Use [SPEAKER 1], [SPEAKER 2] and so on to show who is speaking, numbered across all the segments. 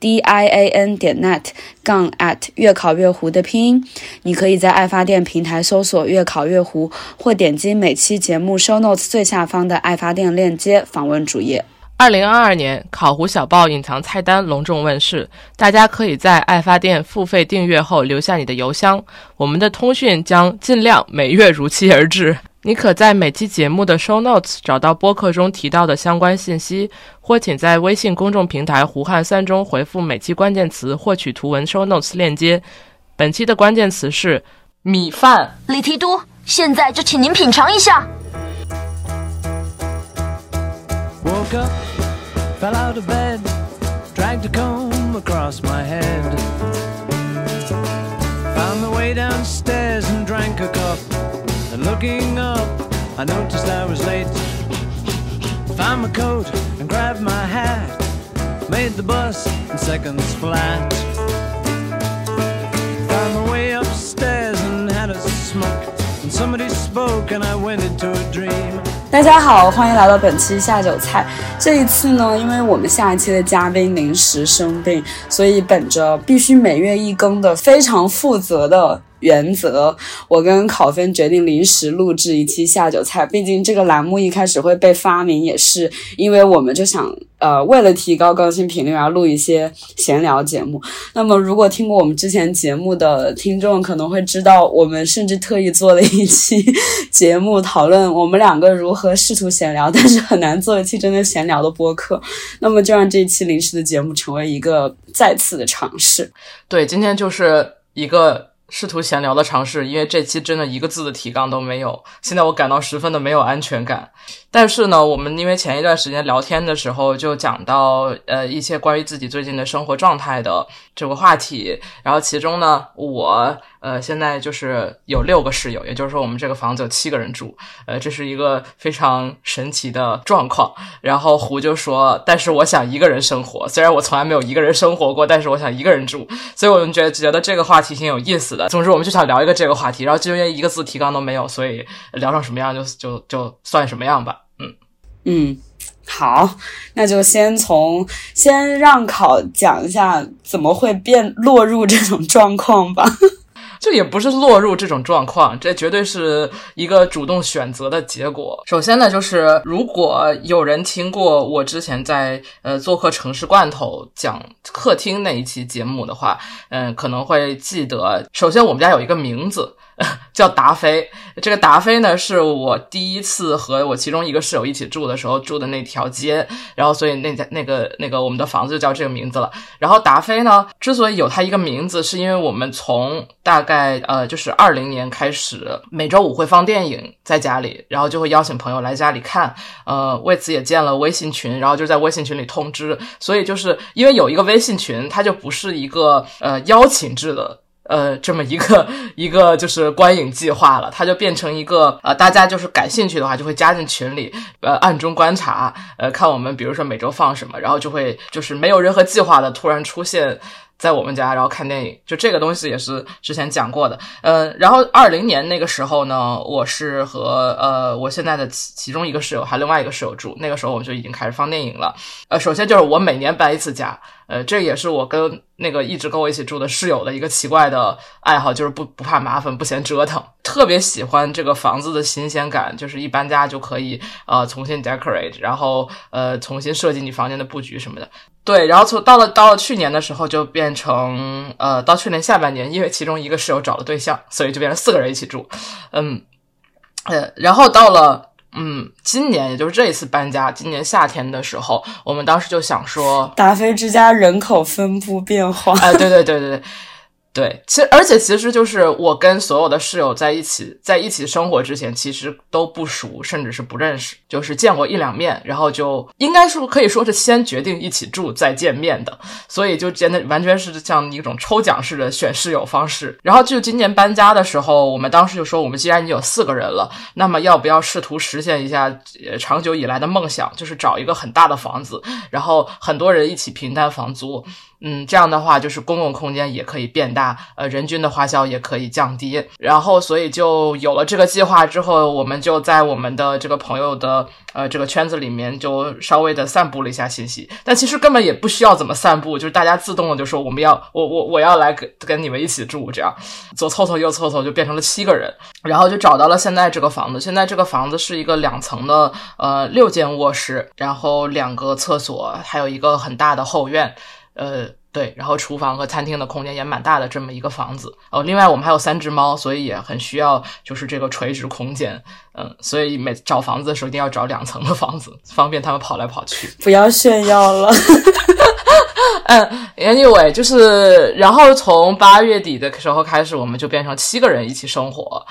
[SPEAKER 1] D i a n 点 net 杠 at 越考越糊的拼音，你可以在爱发电平台搜索“越考越糊”，或点击每期节目 show notes 最下方的爱发电链接访问主页。
[SPEAKER 2] 二零二二年，考湖小报隐藏菜单隆重问世，大家可以在爱发电付费订阅后留下你的邮箱，我们的通讯将尽量每月如期而至。你可在每期节目的 show notes 找到播客中提到的相关信息，或请在微信公众平台“胡汉三”中回复每期关键词获取图文 show notes 链接。本期的关键词是米饭。
[SPEAKER 3] 李提督，现在就请您品尝一下。
[SPEAKER 4] Looking up, I noticed I was late. Found my coat and grabbed my hat. Made the bus in seconds flat. Found my way upstairs and had a smoke. And somebody spoke and I went into a dream.
[SPEAKER 1] 大家好，欢迎来到本期下酒菜。这一次呢，因为我们下一期的嘉宾临时生病，所以本着必须每月一更的非常负责的原则，我跟考分决定临时录制一期下酒菜。毕竟这个栏目一开始会被发明，也是因为我们就想，呃，为了提高更新频率而录一些闲聊节目。那么，如果听过我们之前节目的听众可能会知道，我们甚至特意做了一期节目，讨论我们两个如何试图闲聊，但是很难做一期真的闲聊的播客。那么，就让这一期临时的节目成为一个再次的尝试。
[SPEAKER 2] 对，今天就是一个。试图闲聊的尝试，因为这期真的一个字的提纲都没有，现在我感到十分的没有安全感。但是呢，我们因为前一段时间聊天的时候就讲到呃一些关于自己最近的生活状态的这个话题，然后其中呢我。呃，现在就是有六个室友，也就是说我们这个房子有七个人住，呃，这是一个非常神奇的状况。然后胡就说：“但是我想一个人生活，虽然我从来没有一个人生活过，但是我想一个人住。”所以我们觉得觉得这个话题挺有意思的。总之，我们就想聊一个这个话题。然后就因为一个字提纲都没有，所以聊成什么样就就就算什么样吧。
[SPEAKER 1] 嗯，好，那就先从先让考讲一下怎么会变落入这种状况吧。
[SPEAKER 2] 这也不是落入这种状况，这绝对是一个主动选择的结果。首先呢，就是如果有人听过我之前在呃做客城市罐头讲客厅那一期节目的话，嗯，可能会记得。首先，我们家有一个名字。叫达菲，这个达菲呢，是我第一次和我其中一个室友一起住的时候住的那条街，然后所以那家那个那个我们的房子就叫这个名字了。然后达菲呢，之所以有它一个名字，是因为我们从大概呃就是二零年开始，每周五会放电影在家里，然后就会邀请朋友来家里看，呃，为此也建了微信群，然后就在微信群里通知，所以就是因为有一个微信群，它就不是一个呃邀请制的。呃，这么一个 一个就是观影计划了，它就变成一个呃，大家就是感兴趣的话，就会加进群里，呃，暗中观察，呃，看我们比如说每周放什么，然后就会就是没有任何计划的突然出现在我们家，然后看电影，就这个东西也是之前讲过的，呃，然后二零年那个时候呢，我是和呃我现在的其其中一个室友还另外一个室友住，那个时候我们就已经开始放电影了，呃，首先就是我每年搬一次家。呃，这也是我跟那个一直跟我一起住的室友的一个奇怪的爱好，就是不不怕麻烦，不嫌折腾，特别喜欢这个房子的新鲜感，就是一搬家就可以呃重新 decorate，然后呃重新设计你房间的布局什么的。对，然后从到了到了去年的时候就变成呃到去年下半年，因为其中一个室友找了对象，所以就变成四个人一起住。嗯，呃，然后到了。嗯，今年也就是这一次搬家，今年夏天的时候，我们当时就想说，
[SPEAKER 1] 达菲之家人口分布变化。
[SPEAKER 2] 哎，对对对对对，对，其实而且其实就是我跟所有的室友在一起在一起生活之前，其实都不熟，甚至是不认识，就是见过一两面，然后就应该说可以说是先决定一起住再见面的，所以就真的完全是像一种抽奖式的选室友方式。然后就今年搬家的时候，我们当时就说，我们既然已经有四个人了，那么要不要试图实现一下长久以来的梦想，就是找一个很大的房子，然后很多人一起平摊房租。嗯，这样的话就是公共空间也可以变大，呃，人均的花销也可以降低。然后，所以就有了这个计划之后，我们就在我们的这个朋友的呃这个圈子里面就稍微的散布了一下信息。但其实根本也不需要怎么散布，就是大家自动的就说我们要我我我要来跟跟你们一起住，这样左凑凑右凑凑就变成了七个人，然后就找到了现在这个房子。现在这个房子是一个两层的呃六间卧室，然后两个厕所，还有一个很大的后院。呃，对，然后厨房和餐厅的空间也蛮大的，这么一个房子。哦，另外我们还有三只猫，所以也很需要就是这个垂直空间。嗯，所以每找房子的时候一定要找两层的房子，方便他们跑来跑去。
[SPEAKER 1] 不要炫耀了。
[SPEAKER 2] 嗯，anyway，就是然后从八月底的时候开始，我们就变成七个人一起生活。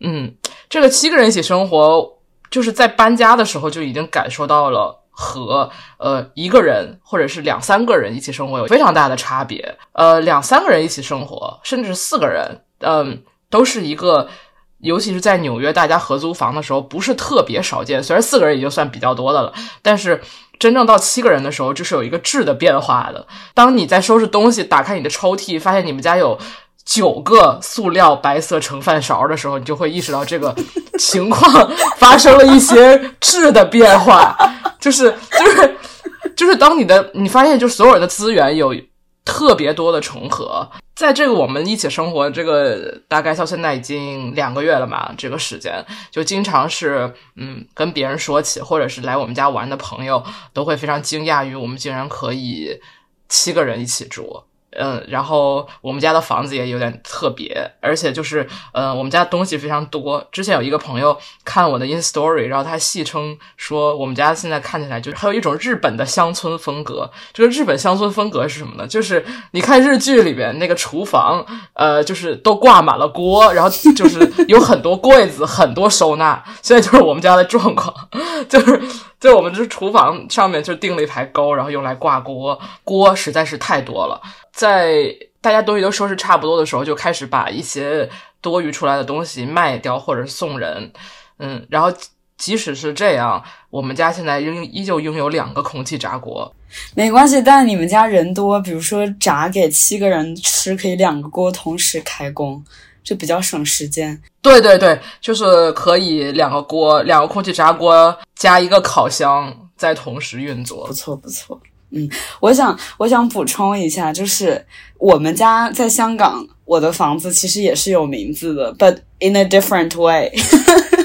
[SPEAKER 2] 嗯，这个七个人一起生活，就是在搬家的时候就已经感受到了。和呃一个人或者是两三个人一起生活有非常大的差别。呃，两三个人一起生活，甚至四个人，嗯，都是一个，尤其是在纽约，大家合租房的时候不是特别少见。虽然四个人也就算比较多的了，但是真正到七个人的时候，就是有一个质的变化的。当你在收拾东西，打开你的抽屉，发现你们家有。九个塑料白色盛饭勺的时候，你就会意识到这个情况发生了一些质的变化，就是 就是就是当你的你发现，就所有人的资源有特别多的重合，在这个我们一起生活这个大概到现在已经两个月了嘛，这个时间就经常是嗯跟别人说起，或者是来我们家玩的朋友都会非常惊讶于我们竟然可以七个人一起住。嗯，然后我们家的房子也有点特别，而且就是，呃，我们家东西非常多。之前有一个朋友看我的 in story，然后他戏称说，我们家现在看起来就是还有一种日本的乡村风格。这个日本乡村风格是什么呢？就是你看日剧里边那个厨房，呃，就是都挂满了锅，然后就是有很多柜子，很多收纳。现在就是我们家的状况，就是。就我们这厨房上面就钉了一排钩，然后用来挂锅，锅实在是太多了。在大家东西都收拾差不多的时候，就开始把一些多余出来的东西卖掉或者送人。嗯，然后即使是这样，我们家现在仍依旧拥有两个空气炸锅。
[SPEAKER 1] 没关系，但你们家人多，比如说炸给七个人吃，可以两个锅同时开工。就比较省时间，
[SPEAKER 2] 对对对，就是可以两个锅，两个空气炸锅加一个烤箱在同时运作，
[SPEAKER 1] 不错不错。嗯，我想我想补充一下，就是我们家在香港，我的房子其实也是有名字的，but in a different way，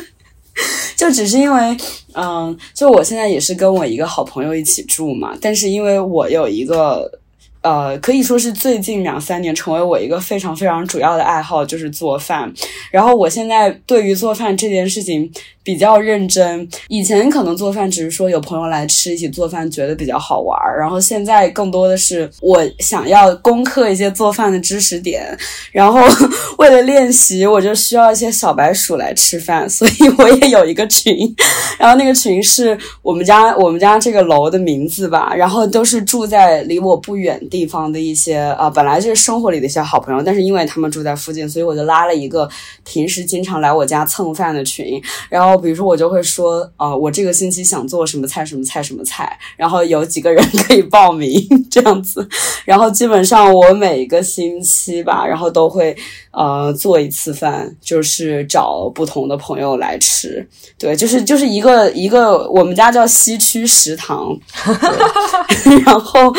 [SPEAKER 1] 就只是因为，嗯，就我现在也是跟我一个好朋友一起住嘛，但是因为我有一个。呃，可以说是最近两三年成为我一个非常非常主要的爱好，就是做饭。然后我现在对于做饭这件事情。比较认真，以前可能做饭只是说有朋友来吃，一起做饭觉得比较好玩儿。然后现在更多的是我想要攻克一些做饭的知识点，然后 为了练习，我就需要一些小白鼠来吃饭，所以我也有一个群，然后那个群是我们家我们家这个楼的名字吧，然后都是住在离我不远地方的一些啊，本来就是生活里的一些好朋友，但是因为他们住在附近，所以我就拉了一个平时经常来我家蹭饭的群，然后。比如说，我就会说，呃，我这个星期想做什么菜，什么菜，什么菜，然后有几个人 可以报名这样子，然后基本上我每一个星期吧，然后都会呃做一次饭，就是找不同的朋友来吃，对，就是就是一个一个我们家叫西区食堂，然后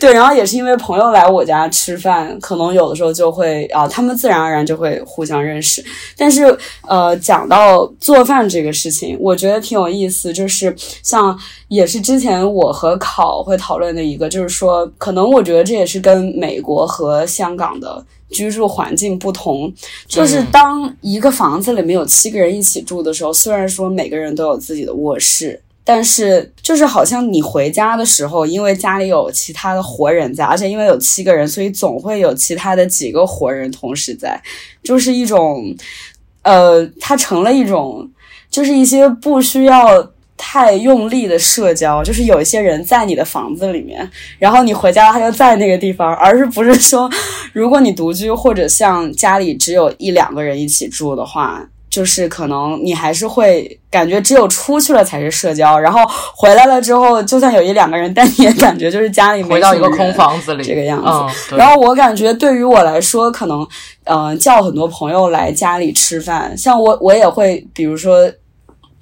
[SPEAKER 1] 对，然后也是因为朋友来我家吃饭，可能有的时候就会啊，他们自然而然就会互相认识，但是呃，讲到做。饭这个事情，我觉得挺有意思，就是像也是之前我和考会讨论的一个，就是说，可能我觉得这也是跟美国和香港的居住环境不同，就是当一个房子里面有七个人一起住的时候，虽然说每个人都有自己的卧室。但是就是好像你回家的时候，因为家里有其他的活人在，而且因为有七个人，所以总会有其他的几个活人同时在，就是一种，呃，它成了一种，就是一些不需要太用力的社交，就是有一些人在你的房子里面，然后你回家他就在那个地方，而是不是说，如果你独居或者像家里只有一两个人一起住的话。就是可能你还是会感觉只有出去了才是社交，然后回来了之后，就算有一两个人，但你也感觉就是家里
[SPEAKER 2] 回到一个空房子里
[SPEAKER 1] 这个样子。
[SPEAKER 2] 嗯，
[SPEAKER 1] 然后我感觉对于我来说，可能嗯叫很多朋友来家里吃饭，像我我也会，比如说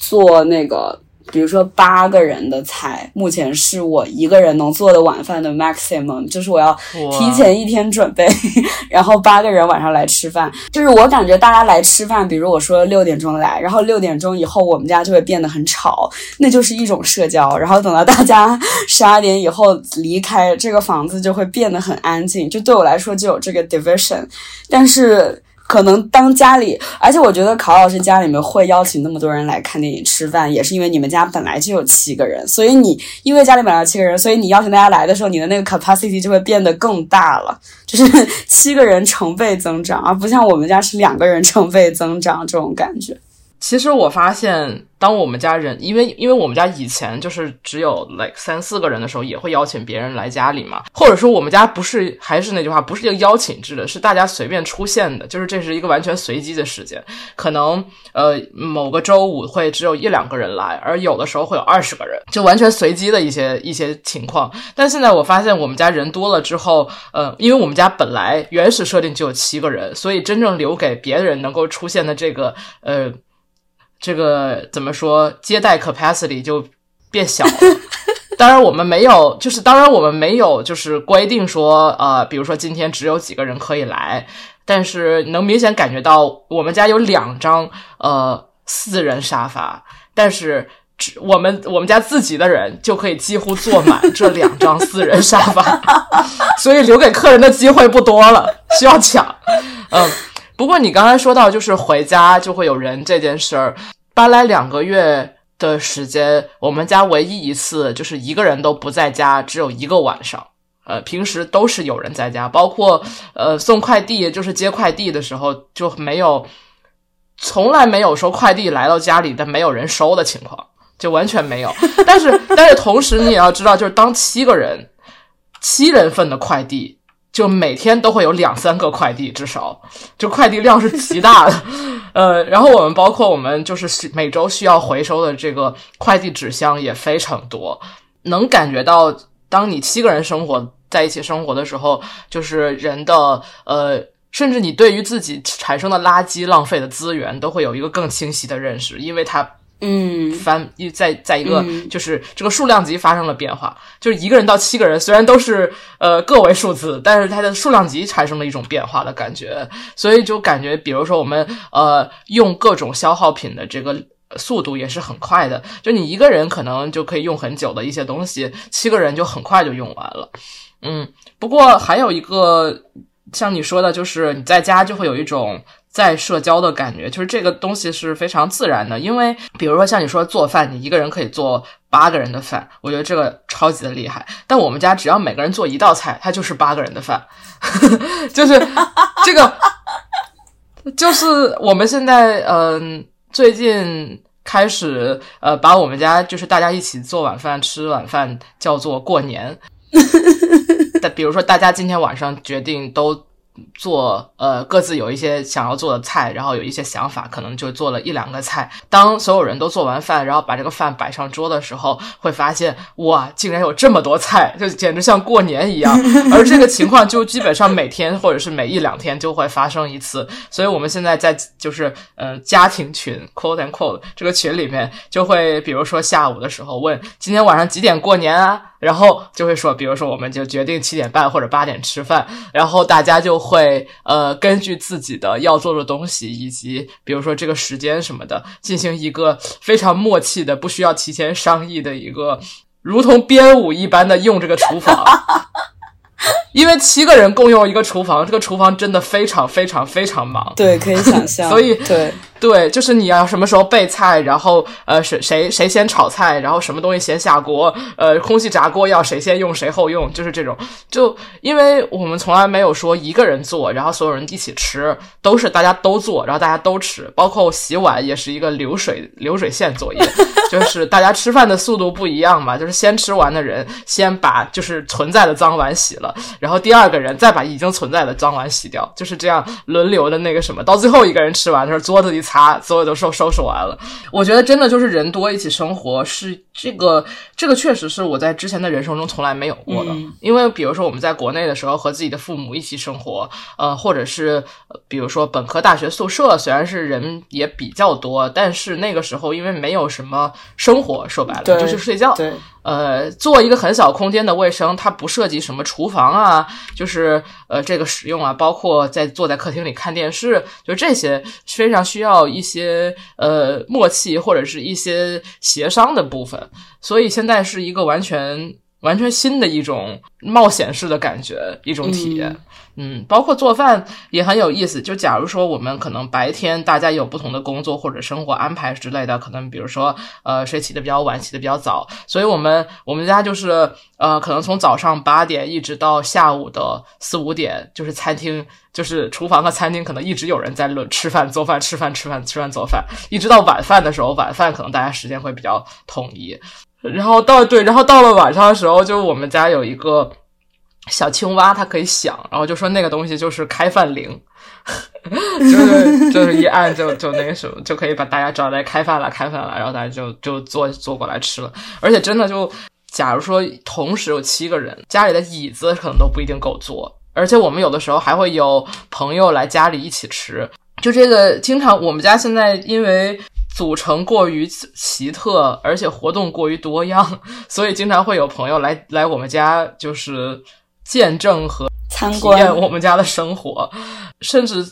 [SPEAKER 1] 做那个。比如说八个人的菜，目前是我一个人能做的晚饭的 maximum，就是我要提前一天准备，然后八个人晚上来吃饭。就是我感觉大家来吃饭，比如我说六点钟来，然后六点钟以后我们家就会变得很吵，那就是一种社交。然后等到大家十二点以后离开这个房子，就会变得很安静。就对我来说就有这个 division，但是。可能当家里，而且我觉得考老师家里面会邀请那么多人来看电影吃饭，也是因为你们家本来就有七个人，所以你因为家里本来有七个人，所以你邀请大家来的时候，你的那个 capacity 就会变得更大了，就是 七个人成倍增长，而不像我们家是两个人成倍增长这种感觉。
[SPEAKER 2] 其实我发现。当我们家人，因为因为我们家以前就是只有 like 三四个人的时候，也会邀请别人来家里嘛。或者说我们家不是，还是那句话，不是一个邀请制的，是大家随便出现的，就是这是一个完全随机的时间。可能呃某个周五会只有一两个人来，而有的时候会有二十个人，就完全随机的一些一些情况。但现在我发现我们家人多了之后，呃，因为我们家本来原始设定就有七个人，所以真正留给别人能够出现的这个呃。这个怎么说？接待 capacity 就变小了。当然，我们没有，就是当然我们没有，就是规定说，呃，比如说今天只有几个人可以来。但是能明显感觉到，我们家有两张呃四人沙发，但是我们我们家自己的人就可以几乎坐满这两张四人沙发，所以留给客人的机会不多了，需要抢。嗯。不过你刚才说到就是回家就会有人这件事儿，搬来两个月的时间，我们家唯一一次就是一个人都不在家，只有一个晚上。呃，平时都是有人在家，包括呃送快递，就是接快递的时候就没有，从来没有说快递来到家里但没有人收的情况，就完全没有。但是但是同时你也要知道，就是当七个人七人份的快递。就每天都会有两三个快递，至少就快递量是极大的，呃，然后我们包括我们就是每周需要回收的这个快递纸箱也非常多，能感觉到当你七个人生活在一起生活的时候，就是人的呃，甚至你对于自己产生的垃圾浪费的资源都会有一个更清晰的认识，因为它。
[SPEAKER 1] 嗯，
[SPEAKER 2] 翻一在在一个就是这个数量级发生了变化，就是一个人到七个人，虽然都是呃个位数字，但是它的数量级产生了一种变化的感觉，所以就感觉，比如说我们呃用各种消耗品的这个速度也是很快的，就你一个人可能就可以用很久的一些东西，七个人就很快就用完了。嗯，不过还有一个像你说的，就是你在家就会有一种。在社交的感觉，就是这个东西是非常自然的。因为，比如说像你说做饭，你一个人可以做八个人的饭，我觉得这个超级的厉害。但我们家只要每个人做一道菜，它就是八个人的饭，就是这个，就是我们现在嗯，最近开始呃，把我们家就是大家一起做晚饭、吃晚饭叫做过年。但比如说，大家今天晚上决定都。做呃各自有一些想要做的菜，然后有一些想法，可能就做了一两个菜。当所有人都做完饭，然后把这个饭摆上桌的时候，会发现哇，竟然有这么多菜，就简直像过年一样。而这个情况就基本上每天或者是每一两天就会发生一次。所以我们现在在就是呃家庭群 quote and quote 这个群里面，就会比如说下午的时候问今天晚上几点过年啊？然后就会说，比如说，我们就决定七点半或者八点吃饭，然后大家就会呃根据自己的要做的东西以及比如说这个时间什么的，进行一个非常默契的、不需要提前商议的一个，如同编舞一般的用这个厨房。因为七个人共用一个厨房，这个厨房真的非常非常非常忙。
[SPEAKER 1] 对，可以想象。
[SPEAKER 2] 所以
[SPEAKER 1] 对
[SPEAKER 2] 对，就是你要什么时候备菜，然后呃谁谁谁先炒菜，然后什么东西先下锅，呃空气炸锅要谁先用谁后用，就是这种。就因为我们从来没有说一个人做，然后所有人一起吃，都是大家都做，然后大家都吃，包括洗碗也是一个流水 流水线作业，就是大家吃饭的速度不一样嘛，就是先吃完的人先把就是存在的脏碗洗了。然后第二个人再把已经存在的脏碗洗掉，就是这样轮流的那个什么，到最后一个人吃完的时候，桌子一擦，所有都收收拾完了。我觉得真的就是人多一起生活是这个，这个确实是我在之前的人生中从来没有过的。因为比如说我们在国内的时候和自己的父母一起生活，呃，或者是比如说本科大学宿舍，虽然是人也比较多，但是那个时候因为没有什么生活，说白了就是睡觉。
[SPEAKER 1] 对。
[SPEAKER 2] 呃，做一个很小空间的卫生，它不涉及什么厨房啊，就是呃这个使用啊，包括在坐在客厅里看电视，就这些非常需要一些呃默契或者是一些协商的部分。所以现在是一个完全完全新的一种冒险式的感觉，一种体验。嗯包括做饭也很有意思。就假如说我们可能白天大家有不同的工作或者生活安排之类的，可能比如说呃谁起的比较晚，起的比较早，所以我们我们家就是呃可能从早上八点一直到下午的四五点，就是餐厅就是厨房和餐厅可能一直有人在轮吃饭做饭吃饭吃饭吃饭做饭，一直到晚饭的时候，晚饭可能大家时间会比较统一。然后到对，然后到了晚上的时候，就我们家有一个。小青蛙它可以响，然后就说那个东西就是开饭铃，就是就是一按就就那个什么就可以把大家找来开饭了，开饭了，然后大家就就坐坐过来吃了。而且真的就，假如说同时有七个人，家里的椅子可能都不一定够坐，而且我们有的时候还会有朋友来家里一起吃。就这个经常我们家现在因为组成过于奇特，而且活动过于多样，所以经常会有朋友来来我们家，就是。见证和体验我们家的生活，甚至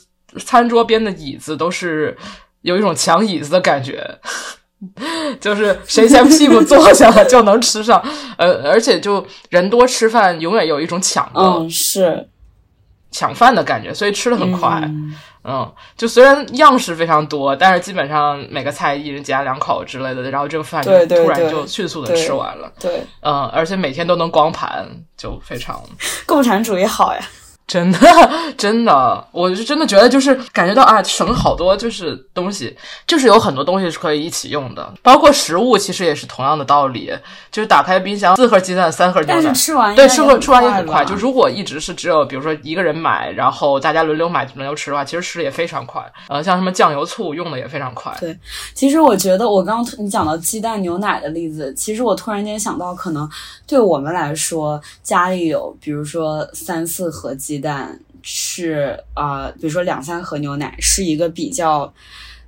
[SPEAKER 2] 餐桌边的椅子都是有一种抢椅子的感觉，就是谁先屁股坐下了就能吃上。呃，而且就人多吃饭，永远有一种抢
[SPEAKER 1] 的，是
[SPEAKER 2] 抢饭的感觉，所以吃的很快。嗯，就虽然样式非常多，但是基本上每个菜一人夹两口之类的，然后这个饭就突然就迅速的吃完了。
[SPEAKER 1] 对，
[SPEAKER 2] 嗯，而且每天都能光盘，就非常
[SPEAKER 1] 共产主义好呀。
[SPEAKER 2] 真的，真的，我是真的觉得，就是感觉到啊，省了好多，就是东西，就是有很多东西是可以一起用的，包括食物，其实也是同样的道理，就是打开冰箱，四盒鸡蛋，三盒牛奶，
[SPEAKER 1] 吃完
[SPEAKER 2] 对，吃完吃完也很快。就如果一直是只有，比如说一个人买，然后大家轮流买轮流吃的话，其实吃的也非常快。呃，像什么酱油醋用的也非常快。
[SPEAKER 1] 对，其实我觉得我刚刚你讲到鸡蛋牛奶的例子，其实我突然间想到，可能对我们来说，家里有比如说三四盒鸡。鸡蛋是啊，比如说两三盒牛奶是一个比较，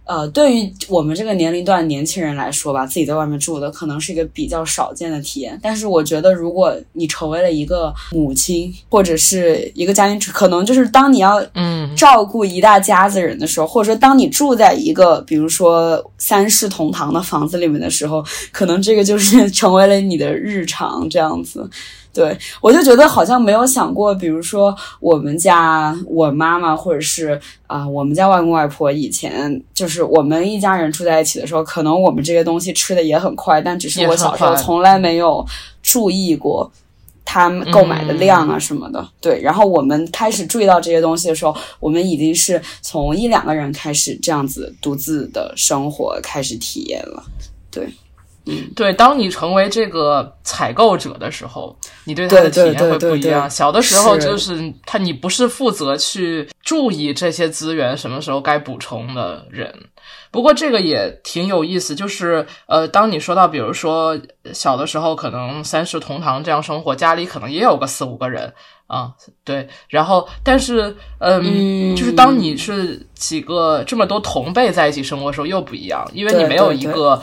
[SPEAKER 1] 呃，对于我们这个年龄段年轻人来说吧，自己在外面住的可能是一个比较少见的体验。但是我觉得，如果你成为了一个母亲或者是一个家庭，可能就是当你要嗯照顾一大家子人的时候，或者说当你住在一个比如说三世同堂的房子里面的时候，可能这个就是成为了你的日常这样子。对，我就觉得好像没有想过，比如说我们家我妈妈，或者是啊我们家外公外婆以前就是我们一家人住在一起的时候，可能我们这些东西吃的也很快，但只是我小时候从来没有注意过他们购买的量啊什么的。对，然后我们开始注意到这些东西的时候，我们已经是从一两个人开始这样子独自的生活开始体验了。对。
[SPEAKER 2] 嗯，对，当你成为这个采购者的时候，你对他的体验会不一样。小的时候就是他，你不是负责去注意这些资源什么时候该补充的人。不过这个也挺有意思，就是呃，当你说到比如说小的时候可能三世同堂这样生活，家里可能也有个四五个人啊，对，然后但是嗯，就是当你是几个这么多同辈在一起生活的时候又不一样，因为你没有一个。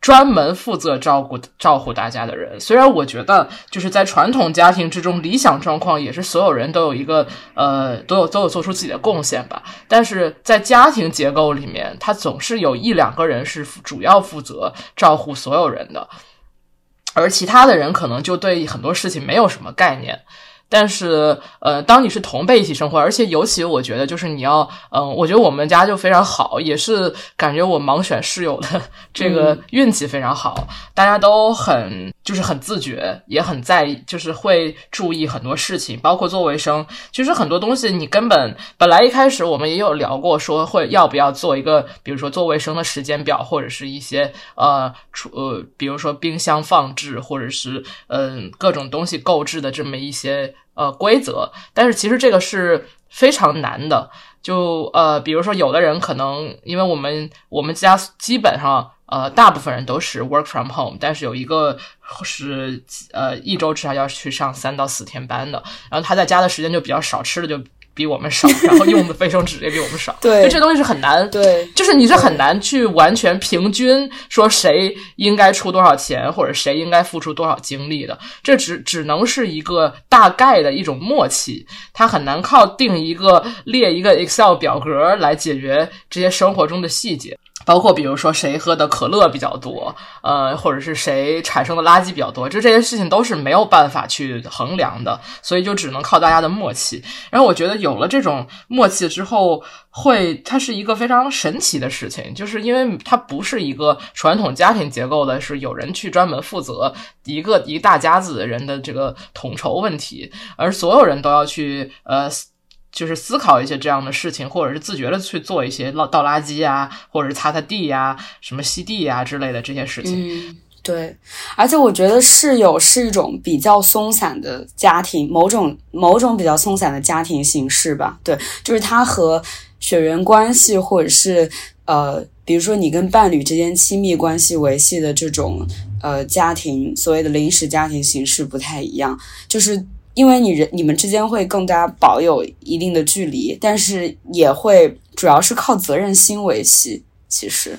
[SPEAKER 2] 专门负责照顾照顾大家的人，虽然我觉得就是在传统家庭之中，理想状况也是所有人都有一个呃，都有都有做出自己的贡献吧。但是在家庭结构里面，他总是有一两个人是主要负责照顾所有人的，而其他的人可能就对很多事情没有什么概念。但是，呃，当你是同辈一起生活，而且尤其我觉得，就是你要，嗯，我觉得我们家就非常好，也是感觉我盲选室友的这个运气非常好，大家都很就是很自觉，也很在意，就是会注意很多事情，包括做卫生。其实很多东西你根本本来一开始我们也有聊过，说会要不要做一个，比如说做卫生的时间表，或者是一些呃，呃，比如说冰箱放置，或者是嗯各种东西购置的这么一些。呃，规则，但是其实这个是非常难的。就呃，比如说，有的人可能因为我们我们家基本上呃，大部分人都是 work from home，但是有一个是呃，一周至少要去上三到四天班的，然后他在家的时间就比较少，吃的就。比我们少，然后用的卫生纸也比我们少，
[SPEAKER 1] 对，
[SPEAKER 2] 这东西是很难，
[SPEAKER 1] 对，
[SPEAKER 2] 就是你是很难去完全平均说谁应该出多少钱，或者谁应该付出多少精力的，这只只能是一个大概的一种默契，它很难靠定一个列一个 Excel 表格来解决这些生活中的细节。包括比如说谁喝的可乐比较多，呃，或者是谁产生的垃圾比较多，就这些事情都是没有办法去衡量的，所以就只能靠大家的默契。然后我觉得有了这种默契之后，会它是一个非常神奇的事情，就是因为它不是一个传统家庭结构的，是有人去专门负责一个一大家子人的这个统筹问题，而所有人都要去呃。就是思考一些这样的事情，或者是自觉的去做一些倒倒垃圾呀，或者是擦擦地呀、什么吸地呀之类的这些事情。
[SPEAKER 1] 嗯，对。而且我觉得室友是一种比较松散的家庭，某种某种比较松散的家庭形式吧。对，就是它和血缘关系，或者是呃，比如说你跟伴侣之间亲密关系维系的这种呃家庭，所谓的临时家庭形式不太一样，就是。因为你人你们之间会更加保有一定的距离，但是也会主要是靠责任心维系。其实，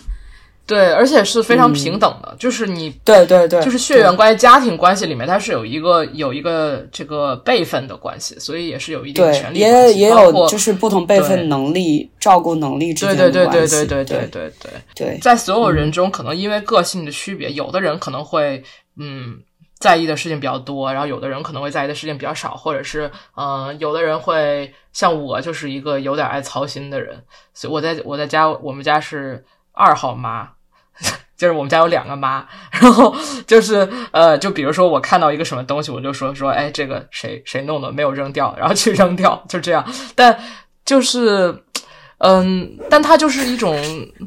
[SPEAKER 2] 对，而且是非常平等的，就是你
[SPEAKER 1] 对对对，
[SPEAKER 2] 就是血缘关系、家庭关系里面，它是有一个有一个这个辈分的关系，所以也是有一定权利
[SPEAKER 1] 也也有就是不同辈分能力、照顾能力之间
[SPEAKER 2] 的关
[SPEAKER 1] 系。
[SPEAKER 2] 对对对对对对对
[SPEAKER 1] 对对，
[SPEAKER 2] 在所有人中，可能因为个性的区别，有的人可能会嗯。在意的事情比较多，然后有的人可能会在意的事情比较少，或者是，嗯，有的人会像我，就是一个有点爱操心的人，所以我在我在家，我们家是二号妈，就是我们家有两个妈，然后就是呃，就比如说我看到一个什么东西，我就说说，哎，这个谁谁弄的，没有扔掉，然后去扔掉，就这样，但就是。嗯，但它就是一种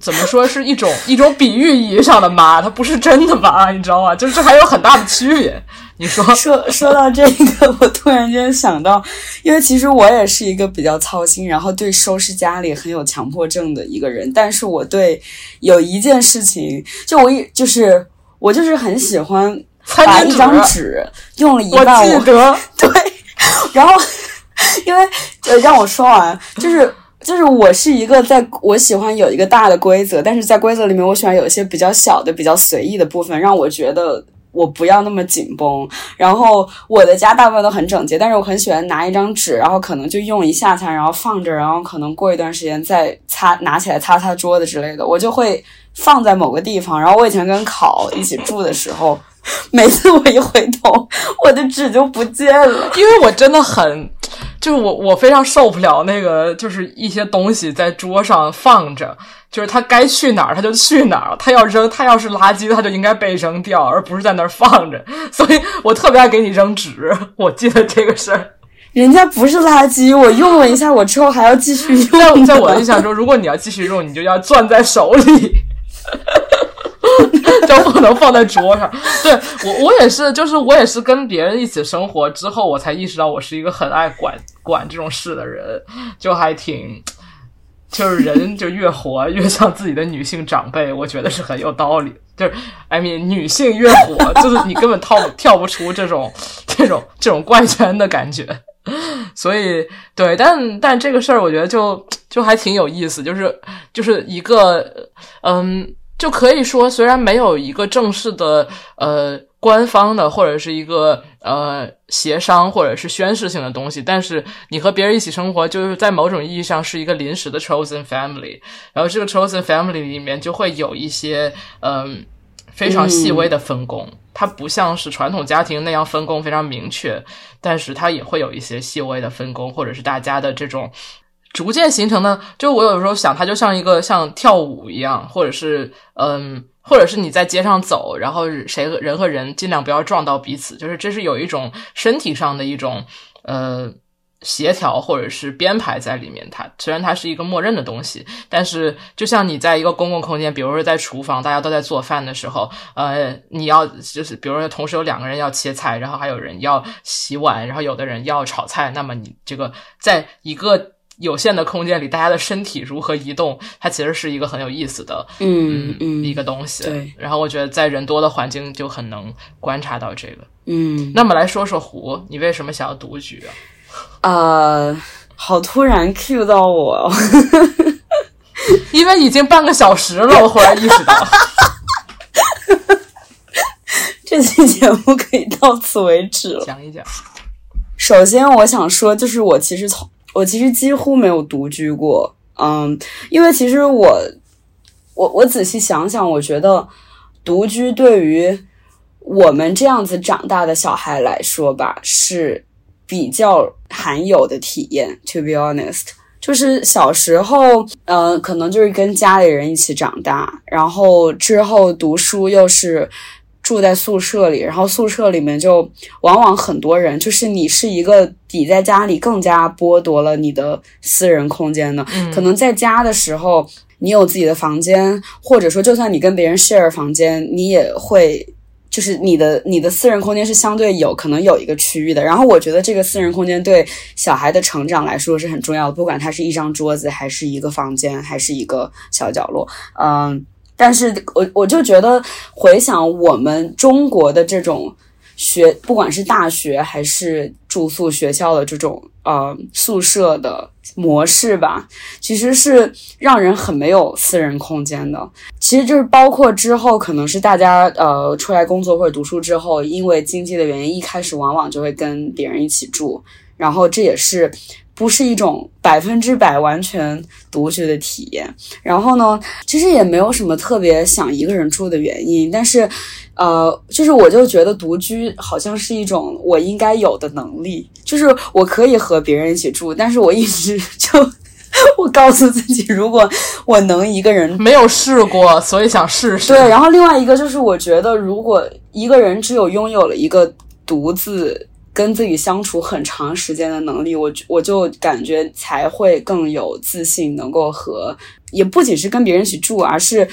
[SPEAKER 2] 怎么说是一种一种比喻意义上的妈，它不是真的妈，你知道吗？就是这还有很大的区别。你说
[SPEAKER 1] 说说到这个，我突然间想到，因为其实我也是一个比较操心，然后对收拾家里很有强迫症的一个人。但是我对有一件事情，就我一就是我就是很喜欢把一张纸用了一半，
[SPEAKER 2] 我记得
[SPEAKER 1] 对，然后 因为呃让我说完就是。就是我是一个在我喜欢有一个大的规则，但是在规则里面我喜欢有一些比较小的、比较随意的部分，让我觉得我不要那么紧绷。然后我的家大部分都很整洁，但是我很喜欢拿一张纸，然后可能就用一下它，然后放着，然后可能过一段时间再擦，拿起来擦擦桌子之类的，我就会放在某个地方。然后我以前跟考一起住的时候，每次我一回头，我的纸就不见了，
[SPEAKER 2] 因为我真的很。就是我，我非常受不了那个，就是一些东西在桌上放着，就是它该去哪儿它就去哪儿，它要扔，它要是垃圾，它就应该被扔掉，而不是在那儿放着。所以我特别爱给你扔纸，我记得这个事儿。
[SPEAKER 1] 人家不是垃圾，我用了一下，我之后还要继续用。
[SPEAKER 2] 在我的印象中，如果你要继续用，你就要攥在手里。就不能放在桌上。对我，我也是，就是我也是跟别人一起生活之后，我才意识到我是一个很爱管管这种事的人，就还挺，就是人就越活越像自己的女性长辈，我觉得是很有道理。就是，I mean，女性越火，就是你根本跳跳不出这种这种这种怪圈的感觉。所以，对，但但这个事儿，我觉得就就还挺有意思，就是就是一个，嗯。就可以说，虽然没有一个正式的呃官方的或者是一个呃协商或者是宣誓性的东西，但是你和别人一起生活，就是在某种意义上是一个临时的 chosen family。然后这个 chosen family 里面就会有一些嗯非常细微的分工。它不像是传统家庭那样分工非常明确，但是它也会有一些细微的分工，或者是大家的这种逐渐形成的。就我有时候想，它就像一个像跳舞一样，或者是嗯，或者是你在街上走，然后谁和人和人尽量不要撞到彼此，就是这是有一种身体上的一种呃。协调或者是编排在里面，它虽然它是一个默认的东西，但是就像你在一个公共空间，比如说在厨房，大家都在做饭的时候，呃，你要就是比如说同时有两个人要切菜，然后还有人要洗碗，然后有的人要炒菜，那么你这个在一个有限的空间里，大家的身体如何移动，它其实是一个很有意思的，
[SPEAKER 1] 嗯嗯，
[SPEAKER 2] 一个东西。
[SPEAKER 1] 对，
[SPEAKER 2] 然后我觉得在人多的环境就很能观察到这个。
[SPEAKER 1] 嗯，
[SPEAKER 2] 那么来说说胡，你为什么想要独居啊？
[SPEAKER 1] 呃，好突然 Q 到我，
[SPEAKER 2] 因为已经半个小时了，我忽然意识到，
[SPEAKER 1] 这期节目可以到此为止了。
[SPEAKER 2] 讲一讲。
[SPEAKER 1] 首先，我想说，就是我其实从我其实几乎没有独居过，嗯，因为其实我我我仔细想想，我觉得独居对于我们这样子长大的小孩来说吧，是。比较罕有的体验，to be honest，就是小时候，呃，可能就是跟家里人一起长大，然后之后读书又是住在宿舍里，然后宿舍里面就往往很多人，就是你是一个抵在家里更加剥夺了你的私人空间的，可能在家的时候你有自己的房间，或者说就算你跟别人 share 房间，你也会。就是你的你的私人空间是相对有可能有一个区域的，然后我觉得这个私人空间对小孩的成长来说是很重要的，不管它是一张桌子，还是一个房间，还是一个小角落，嗯，但是我我就觉得回想我们中国的这种。学不管是大学还是住宿学校的这种呃宿舍的模式吧，其实是让人很没有私人空间的。其实就是包括之后可能是大家呃出来工作或者读书之后，因为经济的原因，一开始往往就会跟别人一起住，然后这也是不是一种百分之百完全独居的体验。然后呢，其实也没有什么特别想一个人住的原因，但是。呃，就是我就觉得独居好像是一种我应该有的能力，就是我可以和别人一起住，但是我一直就 我告诉自己，如果我能一个人，
[SPEAKER 2] 没有试过，所以想试试。
[SPEAKER 1] 对，然后另外一个就是我觉得，如果一个人只有拥有了一个独自跟自己相处很长时间的能力，我我就感觉才会更有自信，能够和也不仅是跟别人一起住，而是。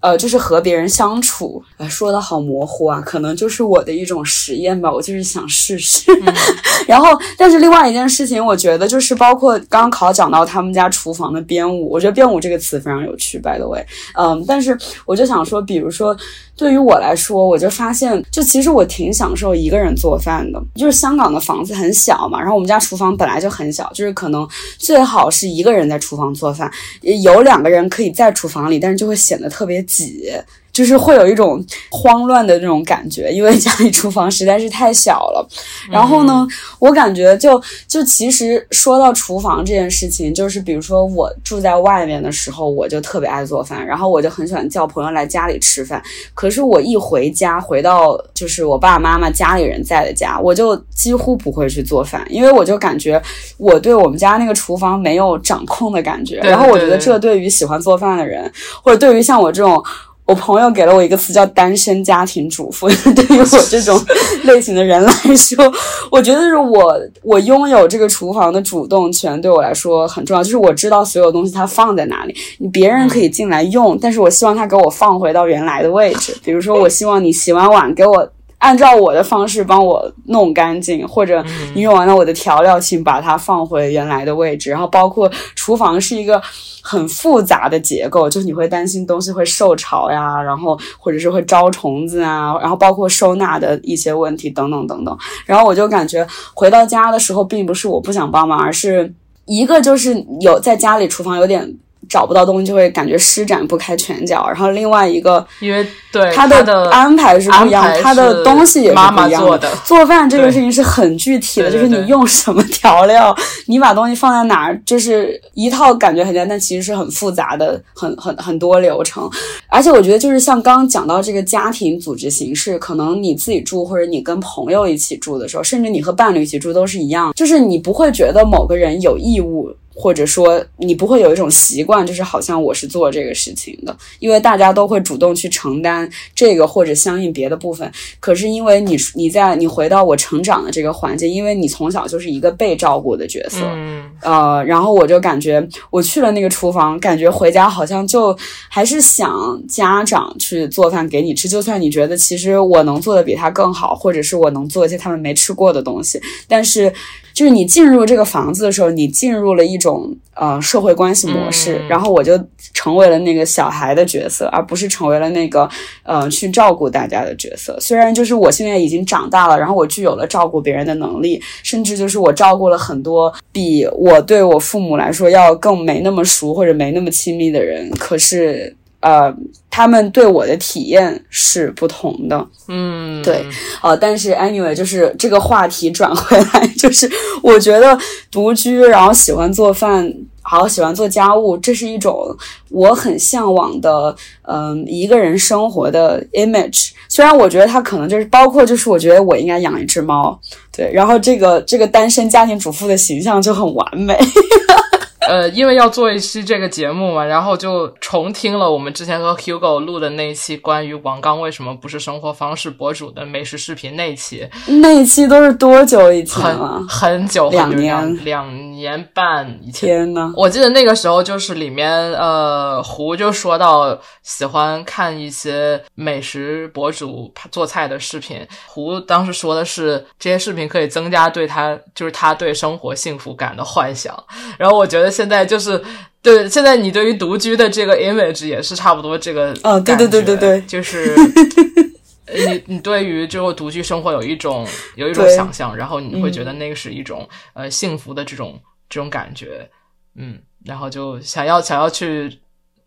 [SPEAKER 1] 呃，就是和别人相处，呃，说的好模糊啊，可能就是我的一种实验吧，我就是想试试。然后，但是另外一件事情，我觉得就是包括刚刚考讲到他们家厨房的编舞，我觉得编舞这个词非常有趣，by the way，嗯，但是我就想说，比如说。对于我来说，我就发现，就其实我挺享受一个人做饭的。就是香港的房子很小嘛，然后我们家厨房本来就很小，就是可能最好是一个人在厨房做饭，有两个人可以在厨房里，但是就会显得特别挤。就是会有一种慌乱的那种感觉，因为家里厨房实在是太小了。然后呢，我感觉就就其实说到厨房这件事情，就是比如说我住在外面的时候，我就特别爱做饭，然后我就很喜欢叫朋友来家里吃饭。可是我一回家，回到就是我爸爸妈妈家里人在的家，我就几乎不会去做饭，因为我就感觉我对我们家那个厨房没有掌控的感觉。然后我觉得这对于喜欢做饭的人，或者对于像我这种。我朋友给了我一个词叫“单身家庭主妇”，对于我这种类型的人来说，我觉得是我我拥有这个厨房的主动权对我来说很重要。就是我知道所有东西它放在哪里，你别人可以进来用，但是我希望他给我放回到原来的位置。比如说，我希望你洗完碗给我。按照我的方式帮我弄干净，或者你用完了我的调料，请把它放回原来的位置。然后包括厨房是一个很复杂的结构，就是你会担心东西会受潮呀，然后或者是会招虫子啊，然后包括收纳的一些问题等等等等。然后我就感觉回到家的时候，并不是我不想帮忙，而是一个就是有在家里厨房有点。找不到东西，就会感觉施展不开拳脚。然后另外一个，
[SPEAKER 2] 因为对
[SPEAKER 1] 他
[SPEAKER 2] 的
[SPEAKER 1] 安排是不一样他的东西也是
[SPEAKER 2] 妈
[SPEAKER 1] 不一样
[SPEAKER 2] 妈做的
[SPEAKER 1] 做饭这个事情是很具体的，就是你用什么调料，你把东西放在哪儿，就是一套感觉很简单，但其实是很复杂的，很很很多流程。而且我觉得，就是像刚刚讲到这个家庭组织形式，可能你自己住或者你跟朋友一起住的时候，甚至你和伴侣一起住都是一样，就是你不会觉得某个人有义务。或者说，你不会有一种习惯，就是好像我是做这个事情的，因为大家都会主动去承担这个或者相应别的部分。可是因为你你在你回到我成长的这个环境，因为你从小就是一个被照顾的角色，
[SPEAKER 2] 嗯，
[SPEAKER 1] 呃，然后我就感觉我去了那个厨房，感觉回家好像就还是想家长去做饭给你吃，就算你觉得其实我能做的比他更好，或者是我能做一些他们没吃过的东西，但是就是你进入这个房子的时候，你进入了一种呃社会关系模式，
[SPEAKER 2] 嗯
[SPEAKER 1] 然后我就成为了那个小孩的角色，而不是成为了那个呃去照顾大家的角色。虽然就是我现在已经长大了，然后我具有了照顾别人的能力，甚至就是我照顾了很多比我对我父母来说要更没那么熟或者没那么亲密的人，可是呃，他们对我的体验是不同的。
[SPEAKER 2] 嗯，
[SPEAKER 1] 对呃，但是 anyway，就是这个话题转回来，就是我觉得独居，然后喜欢做饭，好喜欢做家务，这是一种我很向往的，嗯、一个人生活的 image。虽然我觉得它可能就是包括，就是我觉得我应该养一只猫，对，然后这个这个单身家庭主妇的形象就很完美。
[SPEAKER 2] 呃，因为要做一期这个节目嘛，然后就重听了我们之前和 Hugo 录的那一期关于王刚为什么不是生活方式博主的美食视频那一期，
[SPEAKER 1] 那一期都是多久以前了
[SPEAKER 2] 很？很久，
[SPEAKER 1] 两
[SPEAKER 2] 很久两
[SPEAKER 1] 年
[SPEAKER 2] 两年半以前。
[SPEAKER 1] 天呐，
[SPEAKER 2] 我记得那个时候就是里面呃胡就说到喜欢看一些美食博主做菜的视频，胡当时说的是这些视频可以增加对他就是他对生活幸福感的幻想，然后我觉得现在就是。对，现在你对于独居的这个 image 也是差不多这个
[SPEAKER 1] 哦对对对对对
[SPEAKER 2] 就是呃你你对于这个独居生活有一种 有一种想象，然后你会觉得那个是一种、呃幸福的这种这种感觉，嗯，然后就想要想要去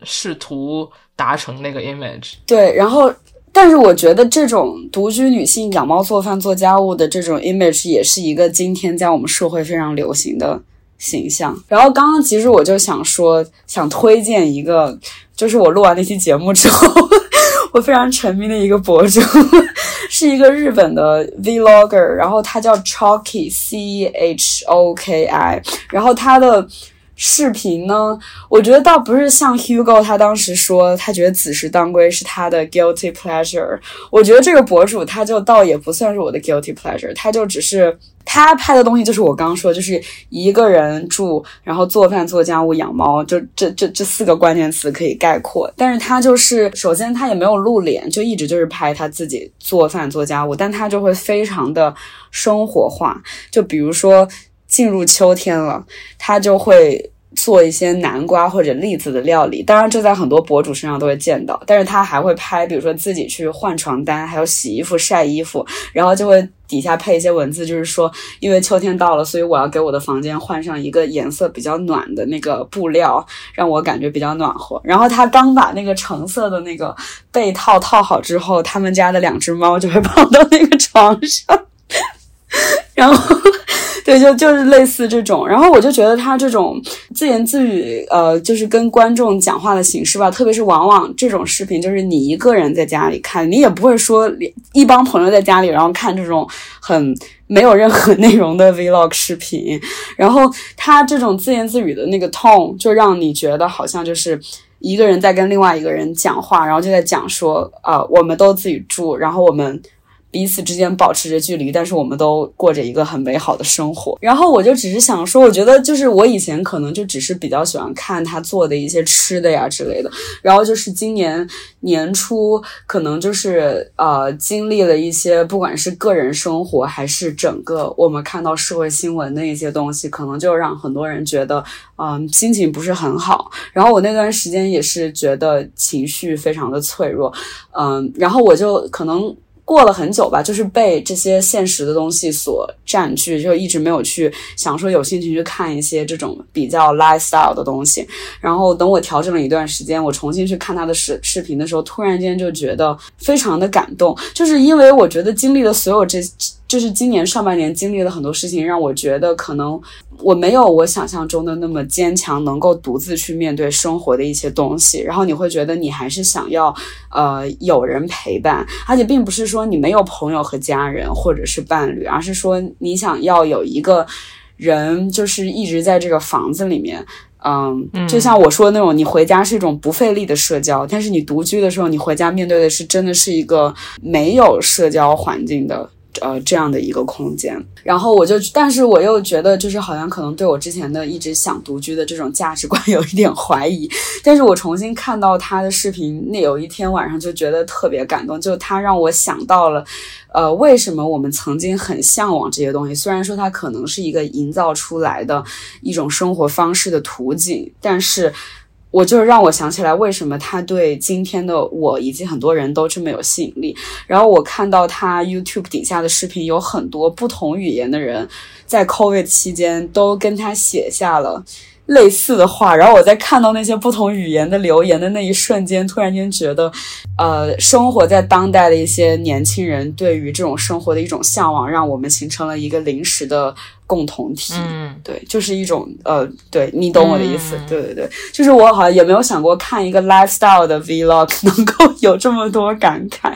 [SPEAKER 2] 试图达成那个 image，
[SPEAKER 1] 对，然后。但是我觉得这种独居女性养猫、做饭、做家务的这种 image 也是一个今天在我们社会非常流行的形象。然后刚刚其实我就想说，想推荐一个，就是我录完那期节目之后，我非常沉迷的一个博主，是一个日本的 vlogger，然后他叫 Chalky C H O K I，然后他的。视频呢，我觉得倒不是像 Hugo 他当时说，他觉得子时当归是他的 guilty pleasure。我觉得这个博主他就倒也不算是我的 guilty pleasure，他就只是他拍的东西就是我刚说，就是一个人住，然后做饭、做家务、养猫，就这这这四个关键词可以概括。但是他就是首先他也没有露脸，就一直就是拍他自己做饭、做家务，但他就会非常的生活化，就比如说。进入秋天了，他就会做一些南瓜或者栗子的料理。当然，这在很多博主身上都会见到。但是他还会拍，比如说自己去换床单，还有洗衣服、晒衣服，然后就会底下配一些文字，就是说，因为秋天到了，所以我要给我的房间换上一个颜色比较暖的那个布料，让我感觉比较暖和。然后他刚把那个橙色的那个被套套好之后，他们家的两只猫就会跑到那个床上，然后。对，就就是类似这种，然后我就觉得他这种自言自语，呃，就是跟观众讲话的形式吧，特别是往往这种视频，就是你一个人在家里看，你也不会说一帮朋友在家里，然后看这种很没有任何内容的 vlog 视频，然后他这种自言自语的那个 tone，就让你觉得好像就是。一个人在跟另外一个人讲话，然后就在讲说，啊、我们都自己住，然后我们彼此之间保持着距离，但是我们都过着一个很美好的生活。然后我就只是想说，我觉得就是我以前可能就只是比较喜欢看他做的一些吃的呀之类的。然后就是今年年初，可能就是呃经历了一些，不管是个人生活还是整个我们看到社会新闻的一些东西，可能就让很多人觉得，嗯、心情不是很好。然后我那段时间也是觉得情绪非常的脆弱，嗯，然后我就可能。过了很久吧，就是被这些现实的东西所占据，就一直没有去想说有兴趣去看一些这种比较 lifestyle 的东西。然后等我调整了一段时间，我重新去看他的视视频的时候，突然间就觉得非常的感动，就是因为我觉得经历了所有这。就是今年上半年经历了很多事情，让我觉得可能我没有我想象中的那么坚强，能够独自去面对生活的一些东西。然后你会觉得你还是想要呃有人陪伴，而且并不是说你没有朋友和家人或者是伴侣，而是说你想要有一个人，就是一直在这个房子里面。嗯，就像我说的那种，你回家是一种不费力的社交，但是你独居的时候，你回家面对的是真的是一个没有社交环境的。呃，这样的一个空间，然后我就，但是我又觉得，就是好像可能对我之前的一直想独居的这种价值观有一点怀疑。但是我重新看到他的视频，那有一天晚上就觉得特别感动，就他让我想到了，呃，为什么我们曾经很向往这些东西？虽然说它可能是一个营造出来的一种生活方式的图景，但是。我就是让我想起来，为什么他对今天的我以及很多人都这么有吸引力。然后我看到他 YouTube 底下的视频，有很多不同语言的人在 COVID 期间都跟他写下了类似的话。然后我在看到那些不同语言的留言的那一瞬间，突然间觉得，呃，生活在当代的一些年轻人对于这种生活的一种向往，让我们形成了一个临时的。共同体，
[SPEAKER 2] 嗯，
[SPEAKER 1] 对，就是一种呃，对你懂我的意思，对对对，就是我好像也没有想过看一个 lifestyle 的 vlog 能够有这么多感慨，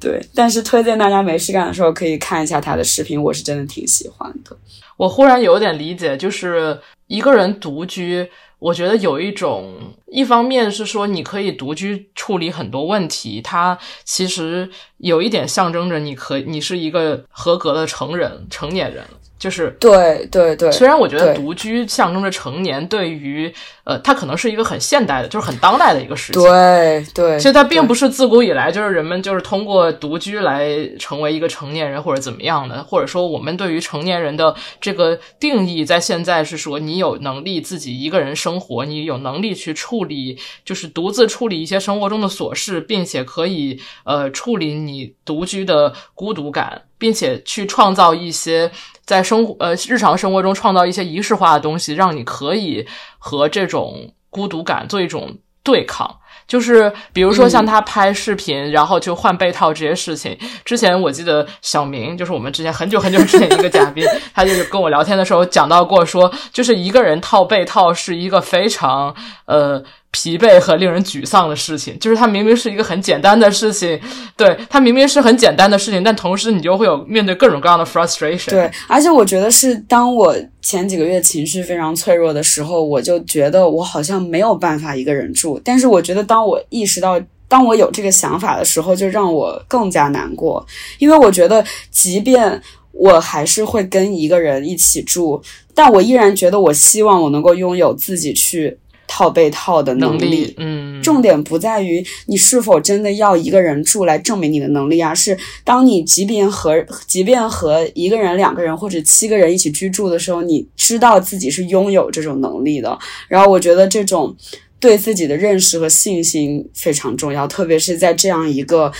[SPEAKER 1] 对，但是推荐大家没事干的时候可以看一下他的视频，我是真的挺喜欢的。
[SPEAKER 2] 我忽然有点理解，就是一个人独居，我觉得有一种，一方面是说你可以独居处理很多问题，它其实有一点象征着你可你是一个合格的成人成年人。就是
[SPEAKER 1] 对对对，
[SPEAKER 2] 虽然我觉得独居象征着成年，对于呃，它可能是一个很现代的，就是很当代的一个事情。
[SPEAKER 1] 对对，
[SPEAKER 2] 其实它并不是自古以来就是人们就是通过独居来成为一个成年人或者怎么样的，或者说我们对于成年人的这个定义，在现在是说你有能力自己一个人生活，你有能力去处理，就是独自处理一些生活中的琐事，并且可以呃处理你独居的孤独感。并且去创造一些在生活呃日常生活中创造一些仪式化的东西，让你可以和这种孤独感做一种对抗。就是比如说像他拍视频，然后就换被套这些事情。之前我记得小明，就是我们之前很久很久之前一个嘉宾，他就是跟我聊天的时候讲到过，说就是一个人套被套是一个非常呃。疲惫和令人沮丧的事情，就是它明明是一个很简单的事情，对它明明是很简单的事情，但同时你就会有面对各种各样的 frustration。
[SPEAKER 1] 对，而且我觉得是当我前几个月情绪非常脆弱的时候，我就觉得我好像没有办法一个人住。但是我觉得当我意识到，当我有这个想法的时候，就让我更加难过，因为我觉得即便我还是会跟一个人一起住，但我依然觉得我希望我能够拥有自己去。套被套的能
[SPEAKER 2] 力，嗯，
[SPEAKER 1] 重点不在于你是否真的要一个人住来证明你的能力啊，是当你即便和即便和一个人、两个人或者七个人一起居住的时候，你知道自己是拥有这种能力的。然后我觉得这种对自己的认识和信心非常重要，特别是在这样一个，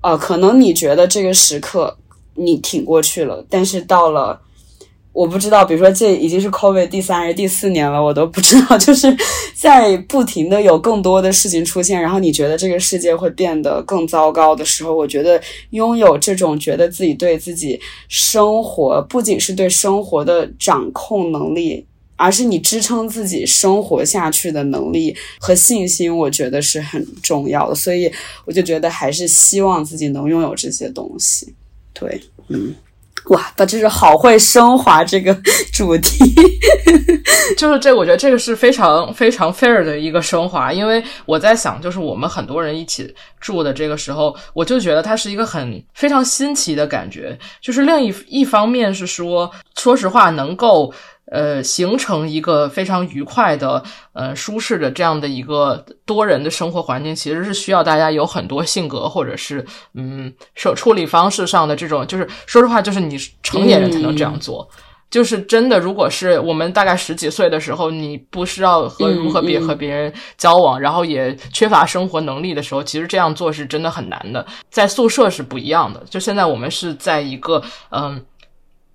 [SPEAKER 1] 呃，可能你觉得这个时刻你挺过去了，但是到了。我不知道，比如说这已经是 COVID 第三还是第四年了，我都不知道。就是在不停的有更多的事情出现，然后你觉得这个世界会变得更糟糕的时候，我觉得拥有这种觉得自己对自己生活不仅是对生活的掌控能力，而是你支撑自己生活下去的能力和信心，我觉得是很重要的。所以我就觉得还是希望自己能拥有这些东西。对，嗯。哇，他真是好会升华这个主题，
[SPEAKER 2] 就是这，我觉得这个是非常非常 fair 的一个升华，因为我在想，就是我们很多人一起住的这个时候，我就觉得它是一个很非常新奇的感觉，就是另一一方面是说，说实话，能够。呃，形成一个非常愉快的、呃舒适的这样的一个多人的生活环境，其实是需要大家有很多性格或者是嗯，手处理方式上的这种，就是说实话，就是你成年人才能这样做。就是真的，如果是我们大概十几岁的时候，你不知道和
[SPEAKER 1] 嗯
[SPEAKER 2] 如何别
[SPEAKER 1] 嗯
[SPEAKER 2] 和别人交往，然后也缺乏生活能力的时候，其实这样做是真的很难的。在宿舍是不一样的，就现在我们是在一个嗯。